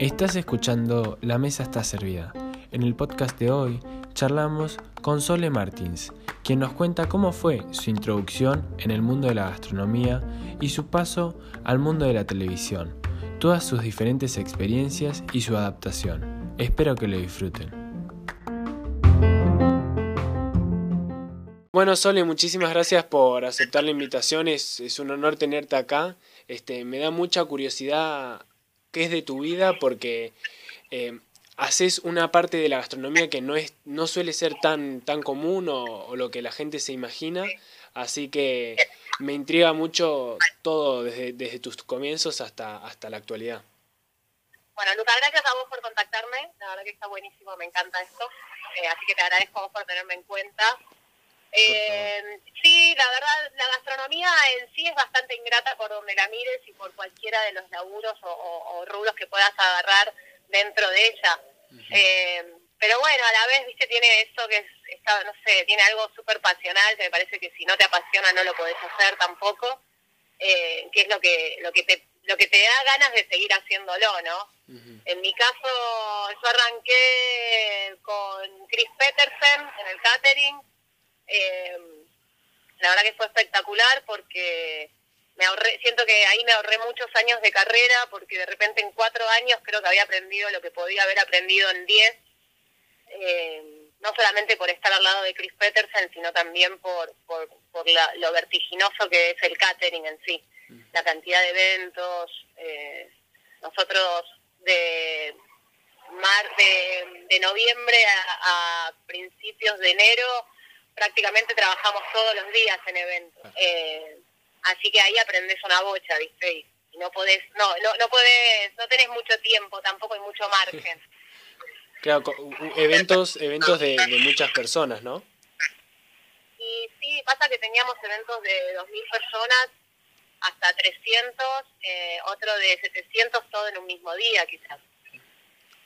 Estás escuchando La Mesa está servida. En el podcast de hoy charlamos con Sole Martins, quien nos cuenta cómo fue su introducción en el mundo de la gastronomía y su paso al mundo de la televisión, todas sus diferentes experiencias y su adaptación. Espero que lo disfruten. Bueno, Sole, muchísimas gracias por aceptar la invitación. Es, es un honor tenerte acá. Este, me da mucha curiosidad qué es de tu vida porque eh, haces una parte de la gastronomía que no, es, no suele ser tan, tan común o, lo que la gente se imagina. Así que me intriga mucho todo desde, desde tus comienzos hasta, hasta la actualidad. Bueno, Lucas, gracias a vos por contactarme. La verdad que está buenísimo, me encanta esto. Eh, así que te agradezco a vos por tenerme en cuenta. Eh, sí, la verdad, la gastronomía en sí es bastante ingrata por donde la mires y por cualquiera de los laburos o, rubros que puedas agarrar dentro de ella. eh, pero bueno, a la vez, viste, tiene eso que es, está, no sé, tiene algo súper pasional, que me parece que si no te apasiona no lo podés hacer tampoco, eh, que es lo que, lo que te lo que te da ganas de seguir haciéndolo, ¿no? En mi caso, yo arranqué con Chris Petersen en el catering, eh, la verdad que fue espectacular porque me ahorré, siento que ahí me ahorré muchos años de carrera porque de repente en cuatro años creo que había aprendido lo que podía haber aprendido en diez, eh, no solamente por estar al lado de Chris Petersen, sino también por, por, lo vertiginoso que es el catering en sí, la cantidad de eventos. Eh, nosotros de mar de, de noviembre a principios de enero prácticamente trabajamos todos los días en eventos. Eh, así que ahí aprendes una bocha, ¿viste? Y no podés, no, no, no podés, no tenés mucho tiempo, tampoco hay mucho margen. Claro, eventos, eventos de, muchas personas, ¿no? Y sí, pasa que teníamos eventos de 2.000 personas hasta 300, eh, otro de 700 todo en un mismo día quizás.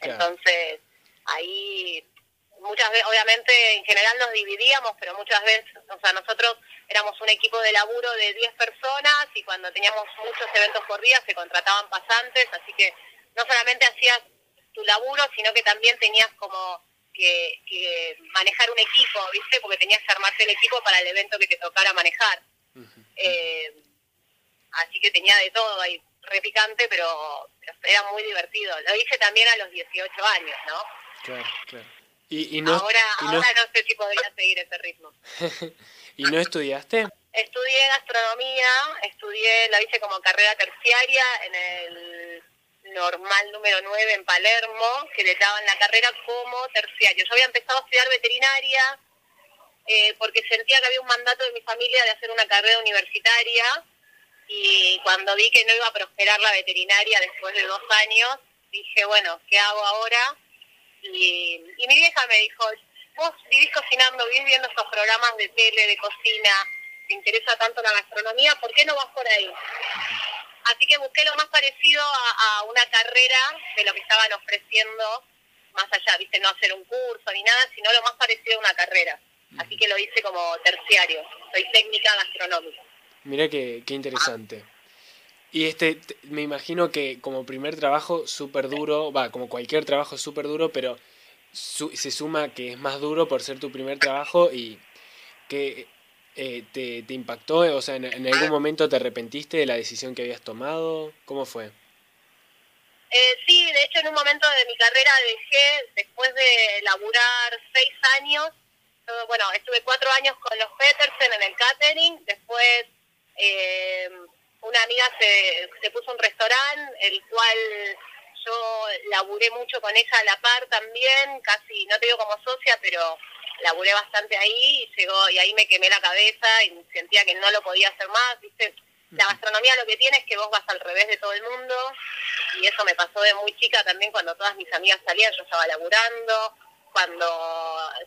Entonces, ahí muchas veces, obviamente en general nos dividíamos, pero muchas veces, o sea, nosotros éramos un equipo de laburo de 10 personas y cuando teníamos muchos eventos por día se contrataban pasantes, así que no solamente hacías tu laburo, sino que también tenías como que, manejar un equipo, ¿viste? Porque tenías que armarte el equipo para el evento que te tocara manejar. Eh, así que tenía de todo ahí, repicante, pero, pero era muy divertido. Lo hice también a los 18 años, ¿no? Claro, claro. Y, no, ahora, no... sé si podría seguir ese ritmo. ¿Y no estudiaste? Estudié gastronomía, estudié, lo hice como carrera terciaria en el normal número 9 en Palermo, que le daban la carrera como terciario. Yo había empezado a estudiar veterinaria eh, porque sentía que había un mandato de mi familia de hacer una carrera universitaria y cuando vi que no iba a prosperar la veterinaria después de dos años, dije, bueno, ¿qué hago ahora? Y, mi vieja me dijo, vos vivís cocinando, vivís viendo esos programas de tele, de cocina, te interesa tanto la gastronomía, ¿por qué no vas por ahí? Así que busqué lo más parecido a, una carrera de lo que estaban ofreciendo, más allá, viste, no hacer un curso ni nada, sino lo más parecido a una carrera. Así que lo hice como terciario, soy técnica gastronómica. Mira qué, qué interesante. Y este, me imagino que como primer trabajo súper duro, va, como cualquier trabajo súper duro, pero se suma que es más duro por ser tu primer trabajo y que eh, te, impactó, o sea, en, algún momento te arrepentiste de la decisión que habías tomado, ¿cómo fue? Eh, sí, de hecho en un momento de mi carrera dejé, después de laburar seis años, bueno, estuve cuatro años con los Petersen en el catering, después eh, una amiga se, se puso un restaurante, el cual yo laburé mucho con ella a la par también, casi, no te digo como socia, pero laburé bastante ahí y llegó, y ahí me quemé la cabeza y sentía que no lo podía hacer más, viste. La gastronomía lo que tiene es que vos vas al revés de todo el mundo y eso me pasó de muy chica también cuando todas mis amigas salían, yo estaba laburando, cuando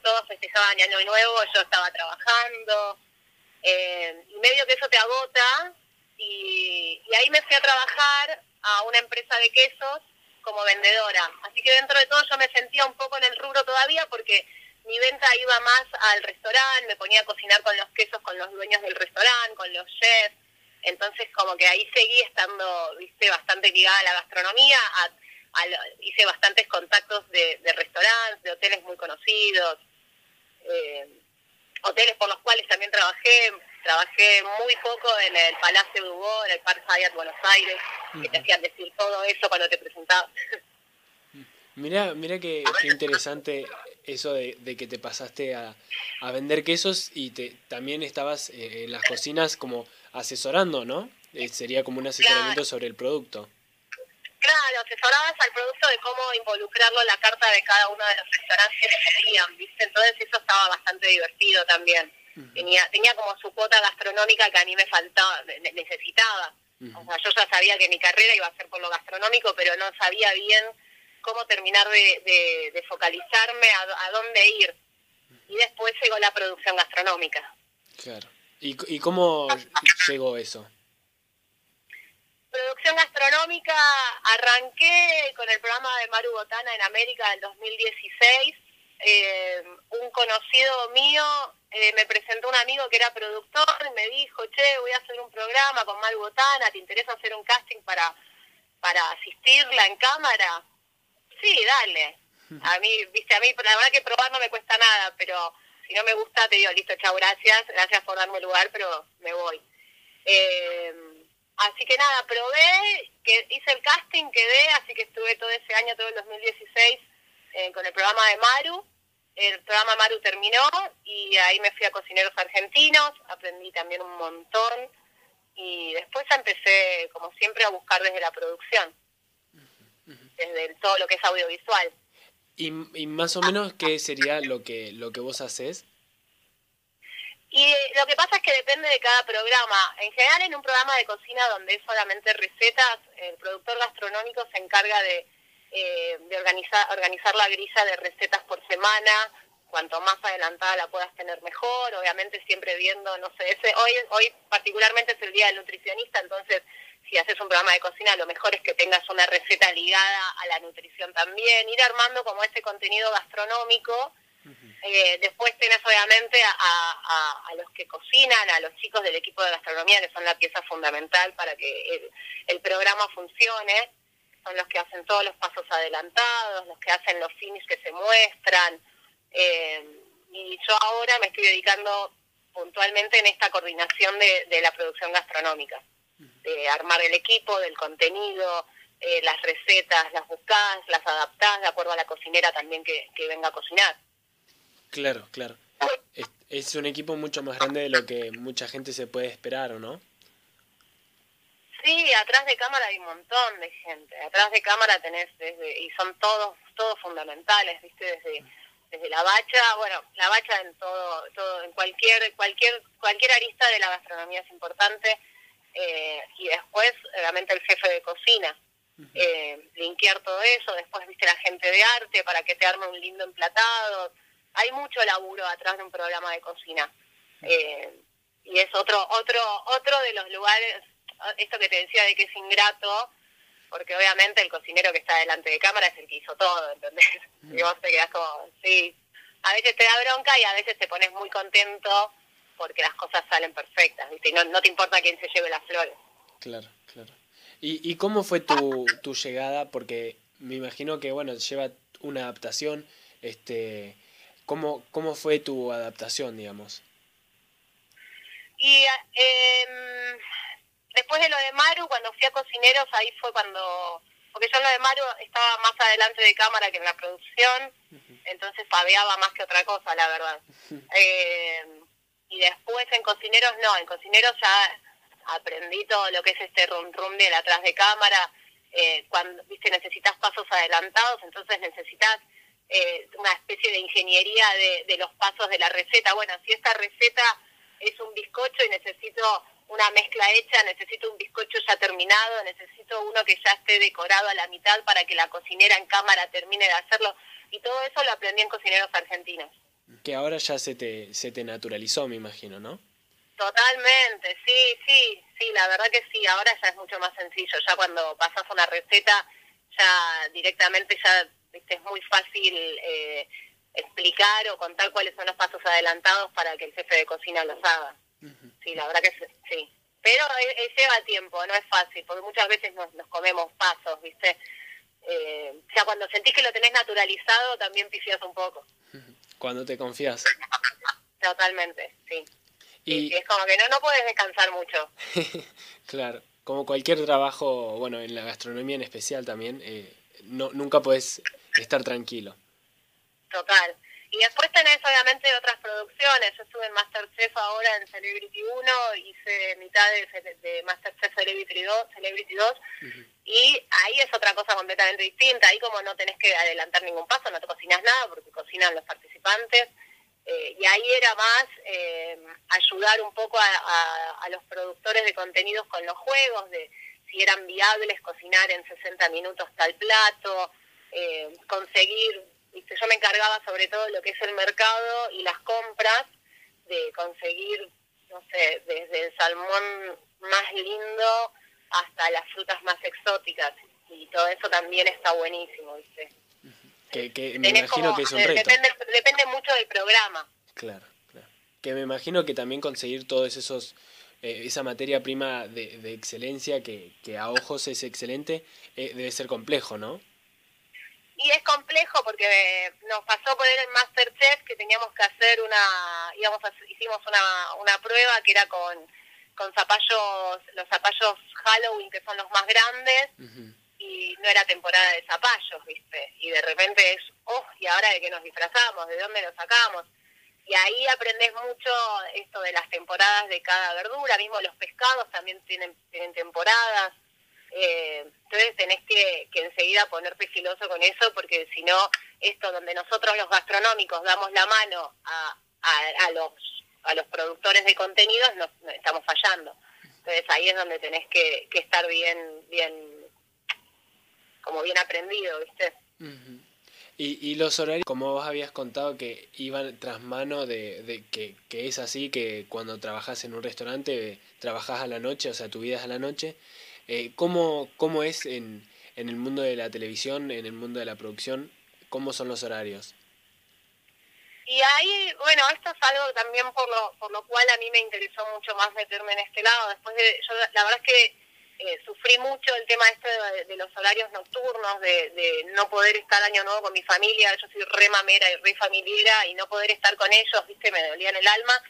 todos festejaban Año Nuevo, yo estaba trabajando. Eh, y medio que eso te agota y, ahí me fui a trabajar a una empresa de quesos como vendedora. Así que dentro de todo yo me sentía un poco en el rubro todavía porque mi venta iba más al restaurante, me ponía a cocinar con los quesos, con los dueños del restaurante, con los chefs. Entonces como que ahí seguí estando, viste, bastante ligada a la gastronomía, hice bastantes contactos de, restaurantes, de hoteles muy conocidos, eh, hoteles por los cuales también trabajé, trabajé muy poco en el Palacio de Hugo, en el Park Hyatt Buenos Aires, que te hacían decir todo eso cuando te presentaba. Mira, mira qué, interesante eso de, que te pasaste a, vender quesos y te, también estabas eh, en las cocinas como asesorando, ¿no? Eh, sería como un asesoramiento sobre el producto. Claro, asesorabas al producto de cómo involucrarlo en la carta de cada uno de los restaurantes que tenían, ¿viste? Entonces eso estaba bastante divertido también. Tenía tenía como su cuota gastronómica que a mí me faltaba, necesitaba. O sea, yo ya sabía que mi carrera iba a ser por lo gastronómico, pero no sabía bien cómo terminar de, focalizarme, a, dónde ir. Y después llegó la producción gastronómica. Claro. ¿Y, y cómo llegó eso? Producción gastronómica, arranqué con el programa de Maru Botana en América en 2016. Eh, un conocido mío eh, me presentó un amigo que era productor y me dijo, che, voy a hacer un programa con Maru Botana, ¿te interesa hacer un casting para, para asistirla en cámara? Sí, dale. A mí, viste, a mí la verdad que probar no me cuesta nada, pero si no me gusta te digo, listo, chao, gracias, gracias por darme lugar, pero me voy. Eh, así que nada, probé, que hice el casting, quedé, así que estuve todo ese año, todo el 2016, eh, con el programa de Maru. El programa Maru terminó y ahí me fui a Cocineros Argentinos, aprendí también un montón y después empecé, como siempre, a buscar desde la producción desde todo lo que es audiovisual. ¿Y, y más o menos qué sería lo que, lo que vos haces? Y lo que pasa es que depende de cada programa. En general, en un programa de cocina donde es solamente recetas, el productor gastronómico se encarga de, eh, de organizar, organizar la grilla de recetas por semana. Cuanto más adelantada la puedas tener mejor. Obviamente, siempre viendo, no sé, ese, hoy, hoy particularmente es el día del nutricionista, entonces si haces un programa de cocina, lo mejor es que tengas una receta ligada a la nutrición también, ir armando como ese contenido gastronómico. Eh, después tenés obviamente a, los que cocinan, a los chicos del equipo de gastronomía, que son la pieza fundamental para que el, programa funcione. Son los que hacen todos los pasos adelantados, los que hacen los finis que se muestran. Eh, y yo ahora me estoy dedicando puntualmente en esta coordinación de la producción gastronómica de armar el equipo, del contenido, eh, las recetas, las buscás, las adaptás de acuerdo a la cocinera también que, venga a cocinar. Claro, claro. Es, un equipo mucho más grande de lo que mucha gente se puede esperar, ¿o no? Sí, atrás de cámara hay un montón de gente. Atrás de cámara tenés desde, y son todos, todos fundamentales, viste, desde, desde la bacha, bueno, la bacha en todo, todo, en cualquier, cualquier, cualquier arista de la gastronomía es importante eh, y después realmente el jefe de cocina. Eh, limpiar todo eso, después viste la gente de arte para que te arme un lindo emplatado. Hay mucho laburo atrás de un programa de cocina. Eh, y es otro, otro, otro de los lugares, esto que te decía de que es ingrato, porque obviamente el cocinero que está delante de cámara es el que hizo todo, ¿entendés? Y vos te quedás como, sí, a veces te da bronca y a veces te pones muy contento porque las cosas salen perfectas, ¿viste? Y no, no te importa quién se lleve las flores. Claro, claro. ¿Y, y cómo fue tu, tu llegada? Porque me imagino que, bueno, lleva una adaptación, este... ¿Cómo, cómo fue tu adaptación, digamos? Y eh, después de lo de Maru, cuando fui a Cocineros, ahí fue cuando... Porque yo en lo de Maru estaba más adelante de cámara que en la producción, entonces fabeaba más que otra cosa, la verdad. eh, y después en cocineros no, en cocineros ya aprendí todo lo que es este rum rum de atrás de cámara, eh, cuando viste necesitas pasos adelantados, entonces necesitas eh, una especie de ingeniería de, de los pasos de la receta. Bueno, si esta receta es un bizcocho y necesito una mezcla hecha, necesito un bizcocho ya terminado, necesito uno que ya esté decorado a la mitad para que la cocinera en cámara termine de hacerlo. Y todo eso lo aprendí en cocineros argentinos que ahora ya se te, se te naturalizó, me imagino, ¿no? Totalmente, sí, sí, sí, la verdad que sí, ahora ya es mucho más sencillo, ya cuando pasas una receta, ya directamente ya es muy fácil eh, explicar o contar cuáles son los pasos adelantados para que el jefe de cocina los haga. Sí, la verdad que sí. pero lleva tiempo, no es fácil, porque muchas veces nos, nos comemos pasos, ¿viste? Eh, o sea, cuando sentís que lo tenés naturalizado, también pifias un poco. Cuando te confías. Totalmente, sí. Y... es como que no, no puedes descansar mucho. claro, como cualquier trabajo, bueno, en la gastronomía en especial también, eh, no, nunca puedes estar tranquilo. Total. Y después tenés obviamente otras producciones. Yo estuve en Masterchef ahora en Celebrity 1, hice mitad de, de Masterchef Celebrity 2, Celebrity 2 y ahí es otra cosa completamente distinta. Ahí como no tenés que adelantar ningún paso, no te cocinas nada porque cocinan los participantes. Eh, y ahí era más eh, ayudar un poco a, a, los productores de contenidos con los juegos, de si eran viables cocinar en 60 minutos tal plato, eh, conseguir yo me encargaba sobre todo lo que es el mercado y las compras, de conseguir, no sé, desde el salmón más lindo hasta las frutas más exóticas. Y todo eso también está buenísimo, ¿viste? Que, me imagino que es un reto. Depende, mucho del programa. Claro, claro. Que me imagino que también conseguir todos esos eh, esa materia prima de, de excelencia que, que, a ojos es excelente eh, debe ser complejo, ¿no? Y es complejo porque nos pasó por el Masterchef que teníamos que hacer una, íbamos hicimos una, una prueba que era con, con zapallos, los zapallos Halloween que son los más grandes y no era temporada de zapallos, ¿viste? Y de repente es, oh, ¿y ahora de qué nos disfrazamos? ¿De dónde lo sacamos? Y ahí aprendes mucho esto de las temporadas de cada verdura, mismo los pescados también tienen, tienen temporadas. Eh, entonces tenés que, que enseguida ponerte filoso con eso, porque si no, esto donde nosotros los gastronómicos damos la mano a, a, los, a los productores de contenidos, nos, estamos fallando. Entonces ahí es donde tenés que, que estar bien, bien, como bien aprendido, ¿viste? Y, y los horarios, como vos habías contado, que iban tras mano de, de que, que, es así, que cuando trabajas en un restaurante, trabajas a la noche, o sea, tu vida es a la noche, eh, ¿cómo, ¿Cómo es en, en el mundo de la televisión, en el mundo de la producción? ¿Cómo son los horarios? Y ahí, bueno, esto es algo también por lo, por lo cual a mí me interesó mucho más meterme en este lado. Después de, yo la verdad es que eh, sufrí mucho el tema este de, los horarios nocturnos, de, de, no poder estar año nuevo con mi familia. Yo soy re mamera y re familiera y no poder estar con ellos, viste, me dolía el alma.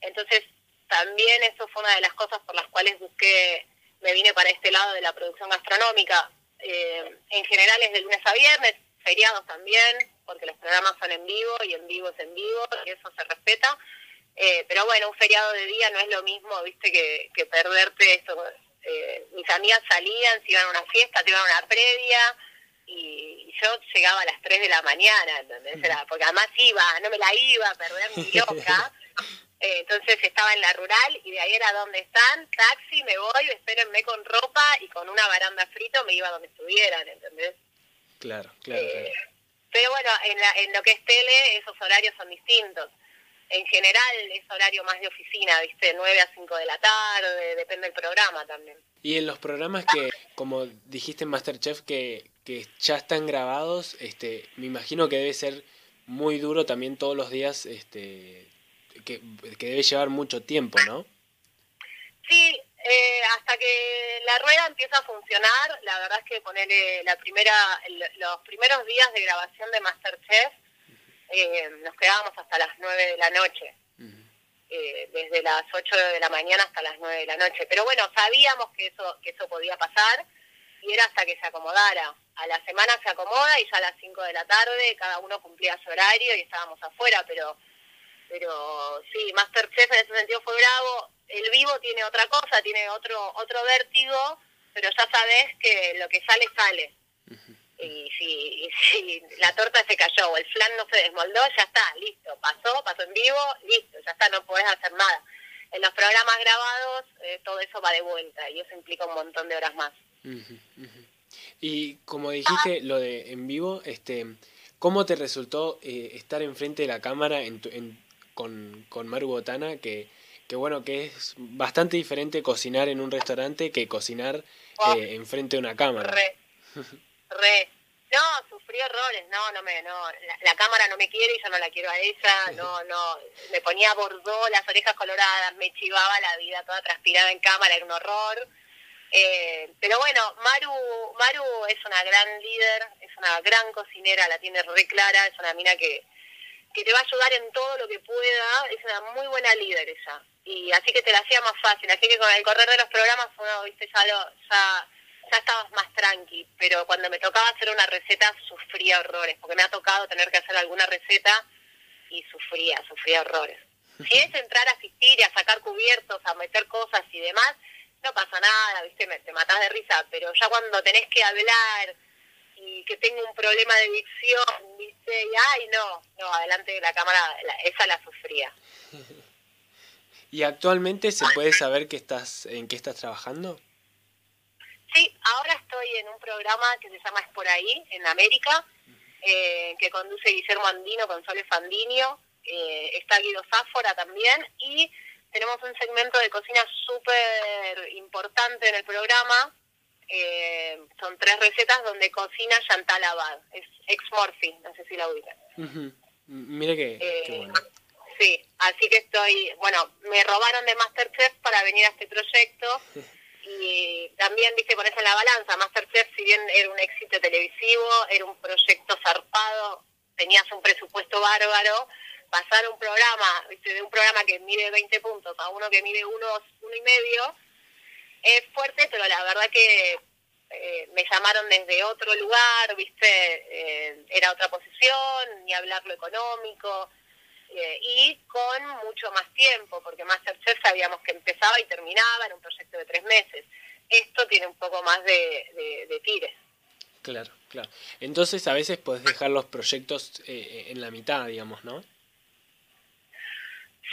Entonces, también eso fue una de las cosas por las cuales busqué me vine para este lado de la producción gastronómica. Eh, en general es de lunes a viernes, feriados también, porque los programas son en vivo y en vivo es en vivo y eso se respeta. Eh, pero bueno, un feriado de día no es lo mismo, viste, que, que perderte eso. Eh, mis amigas salían, se iban a una fiesta, se iban a una previa y yo llegaba a las 3 de la mañana, ¿entendés? Era, porque además iba, no me la iba a perder ni loca. Eh, entonces estaba en la rural y de ahí era donde están, taxi, me voy, espérenme con ropa y con una baranda frito me iba donde estuvieran, ¿entendés? Claro, claro. Eh, pero bueno, en, la, en lo que es tele, esos horarios son distintos. En general es horario más de oficina, ¿viste? 9 a 5 de la tarde, depende del programa también. Y en los programas que, como dijiste en Masterchef, que, que ya están grabados, este, me imagino que debe ser muy duro también todos los días este, que, debe llevar mucho tiempo, ¿no? Sí, eh, hasta que la rueda empieza a funcionar, la verdad es que ponerle la primera, los primeros días de grabación de Masterchef, eh, nos quedábamos hasta las 9 de la noche. Eh, desde las 8 de la mañana hasta las 9 de la noche. Pero bueno, sabíamos que eso, que eso podía pasar y era hasta que se acomodara. A la semana se acomoda y ya a las 5 de la tarde cada uno cumplía su horario y estábamos afuera, pero pero sí, Masterchef en ese sentido fue bravo. El vivo tiene otra cosa, tiene otro otro vértigo, pero ya sabes que lo que sale, sale. Y si, si la torta se cayó o el flan no se desmoldó, ya está, listo. Pasó, pasó en vivo, listo, ya está, no podés hacer nada. En los programas grabados eh, todo eso va de vuelta y eso implica un montón de horas más. Y como dijiste, lo de en vivo, este, ¿cómo te resultó eh, estar enfrente de la cámara en, tu, en con, con Maru Botana, que, que bueno, que es bastante diferente cocinar en un restaurante que cocinar oh. eh, enfrente de una cámara. Re, re. No, sufrí horrores, no, no me, no, la, cámara no me quiere y yo no la quiero a ella, no, no, me ponía bordó, las orejas coloradas, me chivaba la vida toda transpirada en cámara, era un horror. Eh, pero bueno, Maru, Maru es una gran líder, es una gran cocinera, la tiene re clara, es una mina que, que te va a ayudar en todo lo que pueda, es una muy buena líder ella. Y así que te la hacía más fácil, así que con el correr de los programas uno, viste, ya lo, ya ya estabas más tranqui, pero cuando me tocaba hacer una receta sufría horrores, porque me ha tocado tener que hacer alguna receta y sufría, sufría horrores. Si es entrar a asistir y a sacar cubiertos, a meter cosas y demás, no pasa nada, ¿viste? Me, te matas de risa, pero ya cuando tenés que hablar y que tengo un problema de dicción, ¿viste? Y ay, no, no, adelante de la cámara, esa la sufría. ¿Y actualmente se puede saber que estás, en qué estás trabajando? Sí, ahora estoy en un programa que se llama Es por ahí, en América, eh, que conduce Guillermo Andino con Fandinio, eh, está Guido Sáfora también, y tenemos un segmento de cocina súper importante en el programa, eh, son tres recetas donde cocina Chantal Abad, es ex Morphy, no sé si la ubican. Mire que, bueno. Sí, así que estoy, bueno, me robaron de Masterchef para venir a este proyecto. y también, viste, pones en la balanza, Masterchef, si bien era un éxito televisivo, era un proyecto zarpado, tenías un presupuesto bárbaro, pasar un programa, viste, de un programa que mide 20 puntos a uno que mide uno, uno y medio, es fuerte, pero la verdad que eh, me llamaron desde otro lugar, viste, eh, era otra posición, ni hablar lo económico, eh, y con mucho más tiempo, porque Masterchef sabíamos que empezaba y terminaba en un proyecto de tres meses. Esto tiene un poco más de, de, tires. Claro, claro. Entonces a veces puedes dejar los proyectos en la mitad, digamos, ¿no?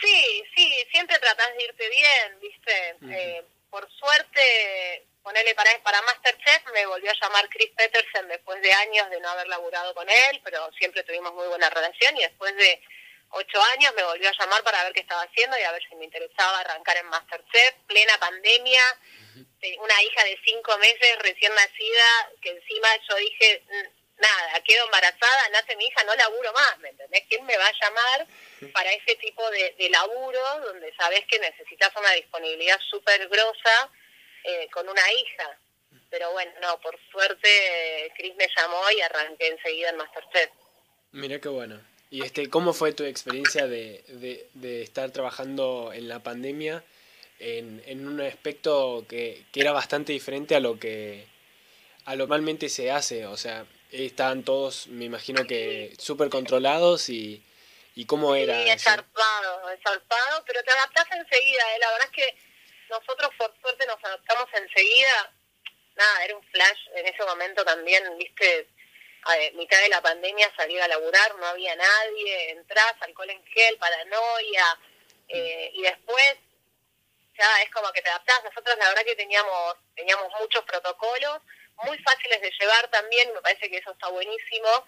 Sí, sí, siempre tratás de irte bien, ¿viste? Por suerte, ponerle para, para Masterchef, me volvió a llamar Chris Peterson después de años de no haber laburado con él, pero siempre tuvimos muy buena relación y después de ocho años me volvió a llamar para ver qué estaba haciendo y a ver si me interesaba arrancar en Masterchef, plena pandemia, una hija de cinco meses recién nacida, que encima yo dije, nada, quedo embarazada, nace mi hija, no laburo más, ¿me entendés? ¿Quién me va a llamar para ese tipo de, laburo donde sabes que necesitas una disponibilidad súper grosa eh, con una hija? Pero bueno, no, por suerte Chris me llamó y arranqué enseguida en Masterchef. Mira qué bueno. ¿Y este, cómo fue tu experiencia de, de, estar trabajando en la pandemia en, en un aspecto que, que, era bastante diferente a lo que a normalmente se hace? O sea, estaban todos, me imagino que súper controlados y, y cómo era. Sí, esarpado, esarpado, pero te adaptás enseguida. ¿eh? La verdad es que nosotros por suerte nos adaptamos enseguida. Nada, era un flash en ese momento también, viste, a mitad de la pandemia salir a laburar, no había nadie, entras, alcohol en gel, paranoia, eh, y después ya es como que te adaptás. Nosotros la verdad que teníamos, teníamos muchos protocolos, muy fáciles de llevar también, me parece que eso está buenísimo.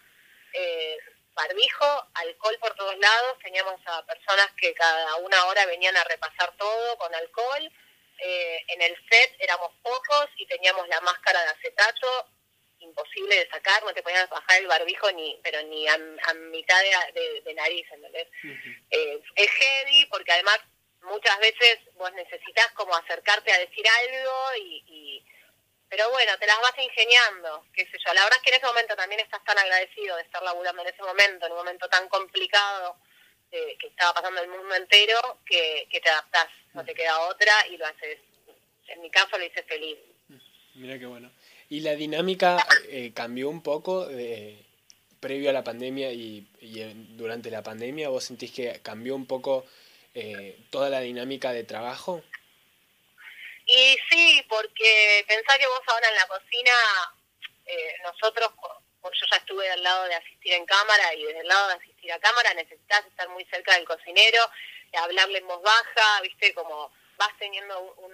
Eh, barbijo, alcohol por todos lados, teníamos a personas que cada una hora venían a repasar todo con alcohol. Eh, en el set éramos pocos y teníamos la máscara de acetato, imposible de sacar, no te podías bajar el barbijo ni pero ni a, mitad de, nariz, ¿entendés? Eh, es heavy porque además muchas veces vos necesitas como acercarte a decir algo y, pero bueno, te las vas ingeniando, qué sé yo. La verdad es que en ese momento también estás tan agradecido de estar laburando en ese momento, en un momento tan complicado eh, que estaba pasando el mundo entero, que, te adaptás, no te queda otra y lo haces. En mi caso lo hice feliz. Mira qué bueno. ¿Y la dinámica eh, cambió un poco de, previo a la pandemia y, durante la pandemia? ¿Vos sentís que cambió un poco eh, toda la dinámica de trabajo? Y sí, porque pensá que vos ahora en la cocina, eh, nosotros, yo ya estuve al lado de asistir en cámara y desde el lado de asistir a cámara necesitas estar muy cerca del cocinero, hablarle en voz baja, viste, como vas teniendo un,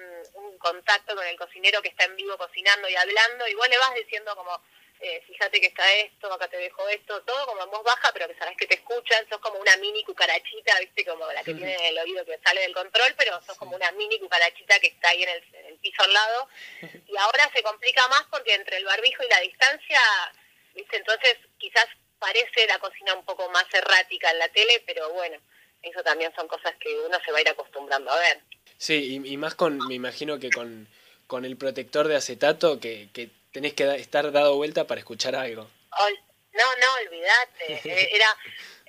contacto con el cocinero que está en vivo cocinando y hablando, y vos le vas diciendo como, eh, fíjate que está esto, acá te dejo esto, todo como en voz baja, pero que sabes que te escuchan, sos como una mini cucarachita, viste, como la que tiene el oído que sale del control, pero sos como una mini cucarachita que está ahí en el, piso al lado. Y ahora se complica más porque entre el barbijo y la distancia ¿viste? Entonces quizás parece la cocina un poco más errática en la tele, pero bueno, eso también son cosas que uno se va a ir acostumbrando a ver. Sí, y, más con, me imagino que con, con el protector de acetato que, que tenés que estar dado vuelta para escuchar algo. no, no, olvídate. Eh, era,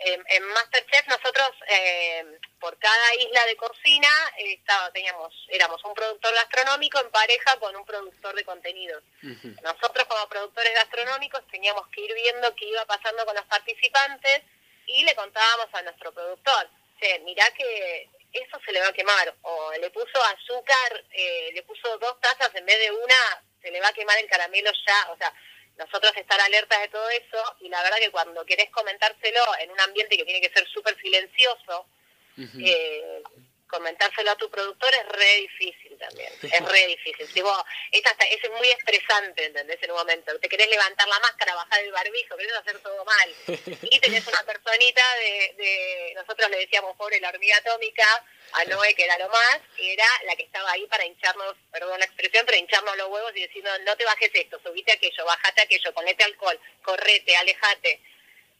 en Masterchef nosotros eh, por cada isla de cocina estaba, teníamos, éramos un productor gastronómico en pareja con un productor de contenidos. Nosotros como productores gastronómicos teníamos que ir viendo qué iba pasando con los participantes y le contábamos a nuestro productor, che, mirá que eso se le va a quemar, o le puso azúcar, eh, le puso dos tazas en vez de una, se le va a quemar el caramelo ya, o sea, nosotros estar alertas de todo eso y la verdad que cuando querés comentárselo en un ambiente que tiene que ser súper silencioso, eh, comentárselo a tu productor es re difícil también, es re difícil. Si vos, es muy estresante, ¿entendés? En un momento, te querés levantar la máscara, bajar el barbijo, querés hacer todo mal. Y tenés una personita de, de nosotros le decíamos pobre la hormiga atómica, a Noé, que era lo más, era la que estaba ahí para hincharnos, perdón la expresión, pero hincharnos los huevos y decirnos, no te bajes esto, subite aquello, bajate aquello, ponete alcohol, correte, alejate.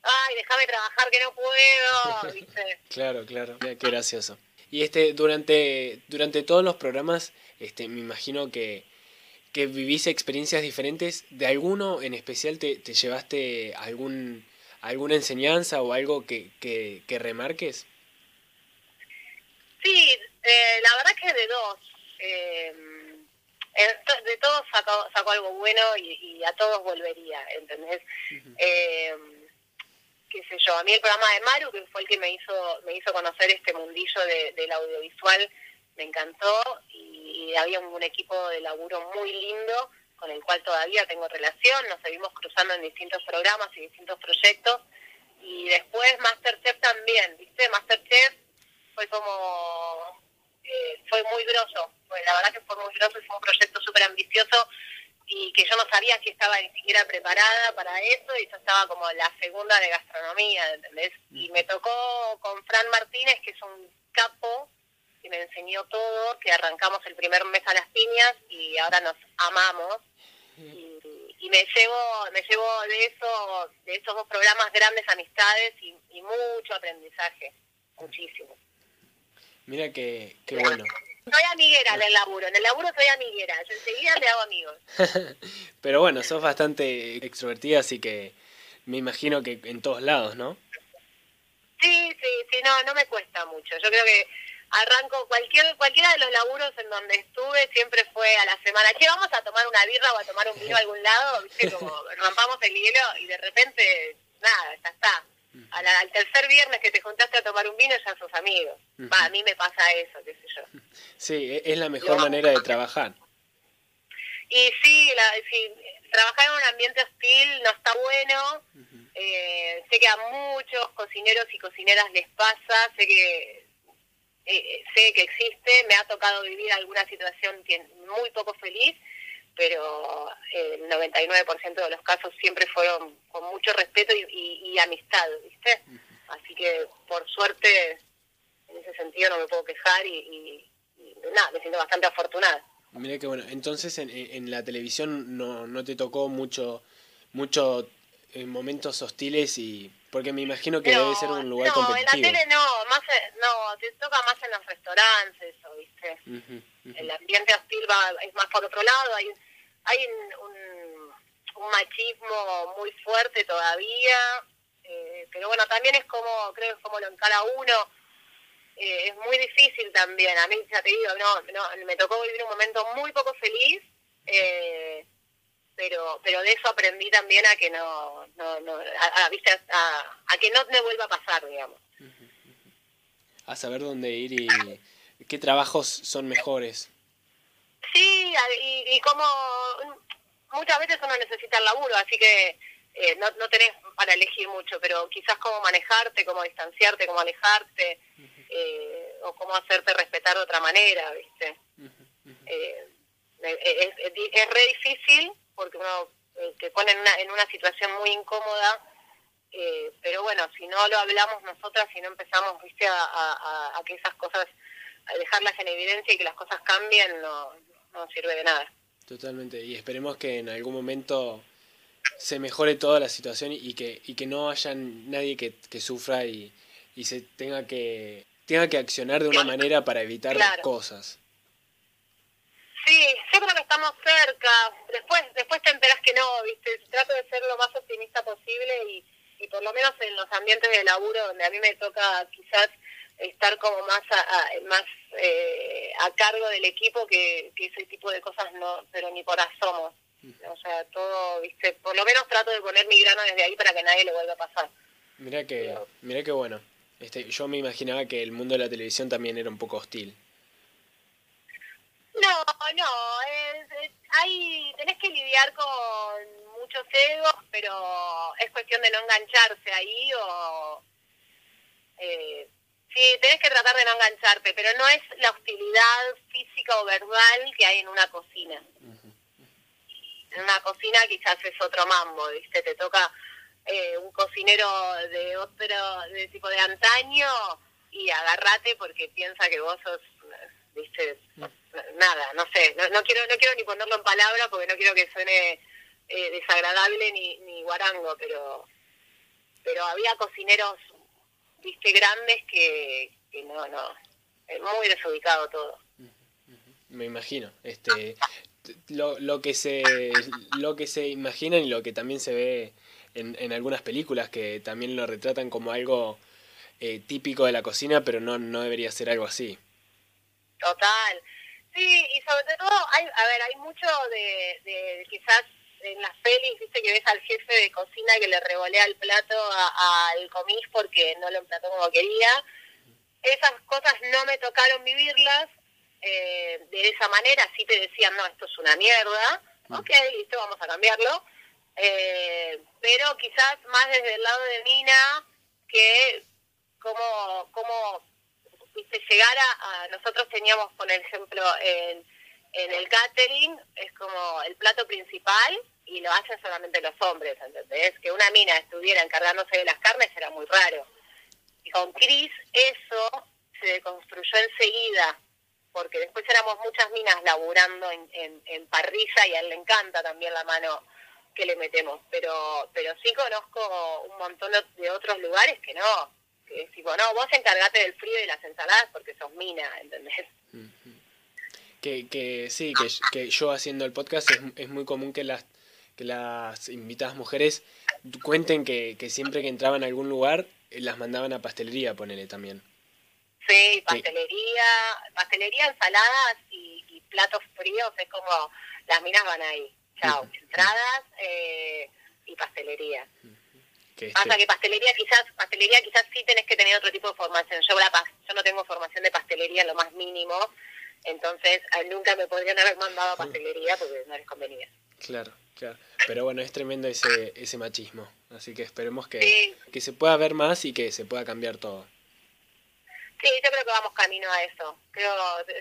Ay, déjame trabajar que no puedo, ¿viste? claro, claro, qué gracioso. Y este, durante, durante todos los programas, este, me imagino que, que vivís experiencias diferentes. ¿De alguno en especial te, te llevaste algún, alguna enseñanza o algo que, que, que remarques? Sí, eh, la verdad que de dos. Eh, de todos saco, algo bueno y, a todos volvería, ¿entendés? eh, qué sé yo, a mí el programa de Maru, que fue el que me hizo, me hizo conocer este mundillo del audiovisual, me encantó y, había un, equipo de laburo muy lindo con el cual todavía tengo relación, nos seguimos cruzando en distintos programas y distintos proyectos y después Masterchef también, ¿viste? Masterchef fue como, eh, fue muy grosso, pues la verdad que fue muy grosso, fue un proyecto súper ambicioso y que yo no sabía si estaba ni siquiera preparada para eso y yo estaba como la segunda de gastronomía, ¿entendés? Y me tocó con Fran Martínez, que es un capo, que me enseñó todo, que arrancamos el primer mes a las piñas y ahora nos amamos. Y, me llevo me llevo de eso de esos dos programas grandes amistades y, mucho aprendizaje, muchísimo. Mira que, qué bueno. Soy amiguera en el laburo, en el laburo soy amiguera, yo enseguida le hago amigos. Pero bueno, sos bastante extrovertida, así que me imagino que en todos lados, ¿no? Sí, sí, sí, no, no me cuesta mucho. Yo creo que arranco cualquier cualquiera de los laburos en donde estuve siempre fue a la semana, che, vamos a tomar una birra o a tomar un vino a algún lado, viste, como rompamos el hielo y de repente, nada, ya está al tercer viernes que te juntaste a tomar un vino ya sos amigos. a mí me pasa eso, qué sé yo. Sí, e, es la mejor manera de trabajar. Y sí, la, trabajar en un ambiente hostil no está bueno. eh, sé que a muchos cocineros y cocineras les pasa, sé que eh, sé que existe, me ha tocado vivir alguna situación muy poco feliz pero el 99% de los casos siempre fueron con mucho respeto y, amistad, ¿viste? Así que por suerte, en ese sentido no me puedo quejar y, nada, me siento bastante afortunada. Mira que bueno, entonces en, en la televisión no, no te tocó mucho, mucho en eh, momentos hostiles y porque me imagino que debe ser un lugar competitivo. No, en la tele no, más no, te toca más en los restaurantes eso, ¿viste? El ambiente hostil va, es más por otro lado, hay hay un, un machismo muy fuerte todavía, eh, pero bueno, también es como, creo que es como lo encara uno, eh, es muy difícil también, a mí ya te digo, no, no, me tocó vivir un momento muy poco feliz, eh, pero pero de eso aprendí también a que no, no, no a, a, que no me vuelva a pasar, digamos. A saber dónde ir y qué trabajos son mejores. Sí, y, y como muchas veces uno necesita el laburo, así que eh, no, no tenés para elegir mucho, pero quizás cómo manejarte, cómo distanciarte, cómo alejarte, eh, o cómo hacerte respetar de otra manera, ¿viste? Eh, es, es, re difícil porque uno te pone en una, en una situación muy incómoda, pero bueno, si no lo hablamos nosotras, si no empezamos, ¿viste? A, a, a que esas cosas, dejarlas en evidencia y que las cosas cambien, no, no sirve de nada. Totalmente, y esperemos que en algún momento se mejore toda la situación y que, y que no haya nadie que, que sufra y, y se tenga que tenga que accionar de una manera para evitar cosas. Sí, yo creo que estamos cerca. Después después te enteras que no, ¿viste? Trato de ser lo más optimista posible y, y por lo menos en los ambientes de laburo donde a mí me toca quizás estar como más a, más eh, a cargo del equipo que, que ese tipo de cosas no, pero ni por asomo. O sea, todo, viste, por lo menos trato de poner mi grano desde ahí para que nadie le vuelva a pasar. Mira que, mira que bueno. Este, yo me imaginaba que el mundo de la televisión también era un poco hostil. No, no, es, hay, tenés que lidiar con muchos egos, pero es cuestión de no engancharse ahí o... Eh, sí, tenés que tratar de no engancharte, pero no es la hostilidad física o verbal que hay en una cocina. En una cocina quizás es otro mambo, ¿viste? Te toca eh, un cocinero de otro, de tipo de antaño y agarrate porque piensa que vos sos, viste, nada, no sé, no, quiero no quiero ni ponerlo en palabras porque no quiero que suene eh, desagradable ni, ni guarango, pero pero había cocineros, viste, grandes que, que no, no, es muy desubicado todo. Me imagino, este, lo, lo que se, lo que se imaginan y lo que también se ve en, en algunas películas que también lo retratan como algo eh, típico de la cocina, pero no, no debería ser algo así. Total. Sí, y sobre todo, hay, a ver, hay mucho de, de quizás en las pelis, viste que ves al jefe de cocina que le revolea el plato al comis porque no lo emplató como quería. Esas cosas no me tocaron vivirlas eh, de esa manera, sí te decían, no, esto es una mierda, mm. ok, listo, vamos a cambiarlo. Eh, pero quizás más desde el lado de Mina, que como, como viste, llegar a, nosotros teníamos, por ejemplo, en, en el catering, es como el plato principal y lo hacen solamente los hombres, ¿entendés? Que una mina estuviera encargándose de las carnes era muy raro. Y con Chris eso se deconstruyó enseguida, porque después éramos muchas minas laburando en, en, en parrilla y a él le encanta también la mano que le metemos, pero pero sí conozco un montón de otros lugares que no, que tipo, no, vos encargate del frío y las ensaladas porque sos mina, ¿entendés? Que, que sí, que, que yo haciendo el podcast es, es muy común que las que las invitadas mujeres cuenten que, que siempre que entraban a algún lugar eh, las mandaban a pastelería, ponele también. Sí, pastelería, pastelería, ensaladas y, y platos fríos, es como las minas van ahí chao, entradas eh, y pastelería. Pasa que pastelería quizás, pastelería quizás sí tenés que tener otro tipo de formación. Yo, la, yo no tengo formación de pastelería en lo más mínimo, entonces nunca me podrían haber mandado a pastelería porque no les convenía. Claro, claro. Pero bueno, es tremendo ese, ese machismo. Así que esperemos que, que se pueda ver más y que se pueda cambiar todo. Sí, yo creo que vamos camino a eso. Creo,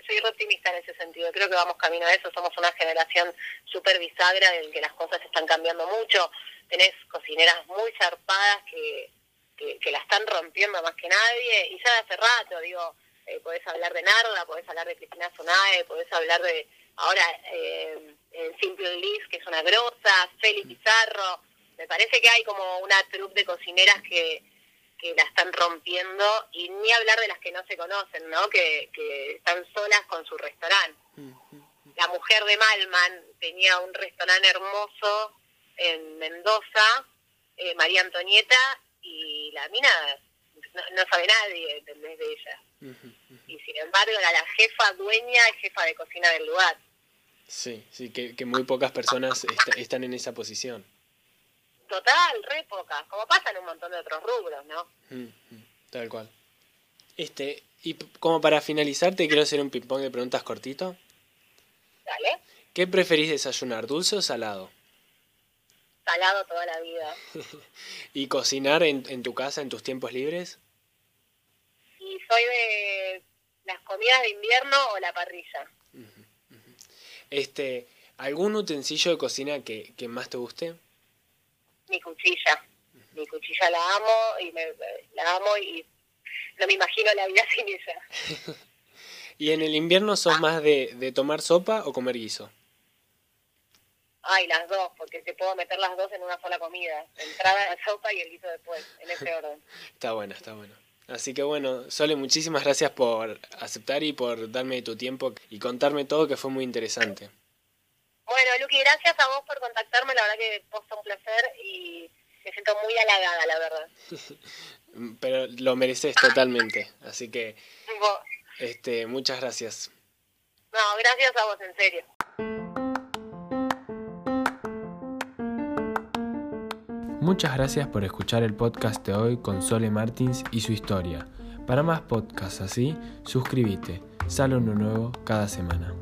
soy optimista en ese sentido. Creo que vamos camino a eso. Somos una generación súper bisagra en que las cosas están cambiando mucho. Tenés cocineras muy zarpadas que, que, la están rompiendo más que nadie. Y ya de hace rato, digo, eh, podés hablar de Narda, podés hablar de Cristina Sonae, podés hablar de ahora eh, Simple Liz, que es una grosa, Félix Pizarro. Me parece que hay como una troupe de cocineras que que la están rompiendo y ni hablar de las que no se conocen, ¿no? Que, que están solas con su restaurante. La mujer de Malman tenía un restaurante hermoso en Mendoza, eh, María Antonieta, y la mina no, sabe nadie, ¿entendés? De ella. Y sin embargo era la jefa dueña y jefa de cocina del lugar. Sí, sí, que, que muy pocas personas están en esa posición. Total, re pocas, como pasa en un montón de otros rubros, ¿no? Mm, mm, tal cual. Este, y como para finalizar, te quiero hacer un ping-pong de preguntas cortito. Dale. ¿Qué preferís desayunar, dulce o salado? Salado toda la vida. ¿Y cocinar en, en tu casa en tus tiempos libres? Y soy de las comidas de invierno o la parrilla. Este, ¿algún utensilio de cocina que, que más te guste? mi cuchilla. Mi cuchilla la amo y me, la amo y no me imagino la vida sin ella. ¿Y en el invierno sos ah. más de, de tomar sopa o comer guiso? Ay, las dos, porque te puedo meter las dos en una sola comida. Entrada, la sopa y el guiso después, en ese orden. está bueno, está bueno. Así que bueno, Sole, muchísimas gracias por aceptar y por darme tu tiempo y contarme todo, que fue muy interesante. Bueno, Luqui, gracias a vos por contactarme, la verdad que fue un placer y me siento muy halagada, la verdad. Pero lo mereces totalmente, así que este, muchas gracias. No, gracias a vos, en serio. Muchas gracias por escuchar el podcast de hoy con Sole Martins y su historia. Para más podcasts así, suscríbete. Sale uno nuevo cada semana.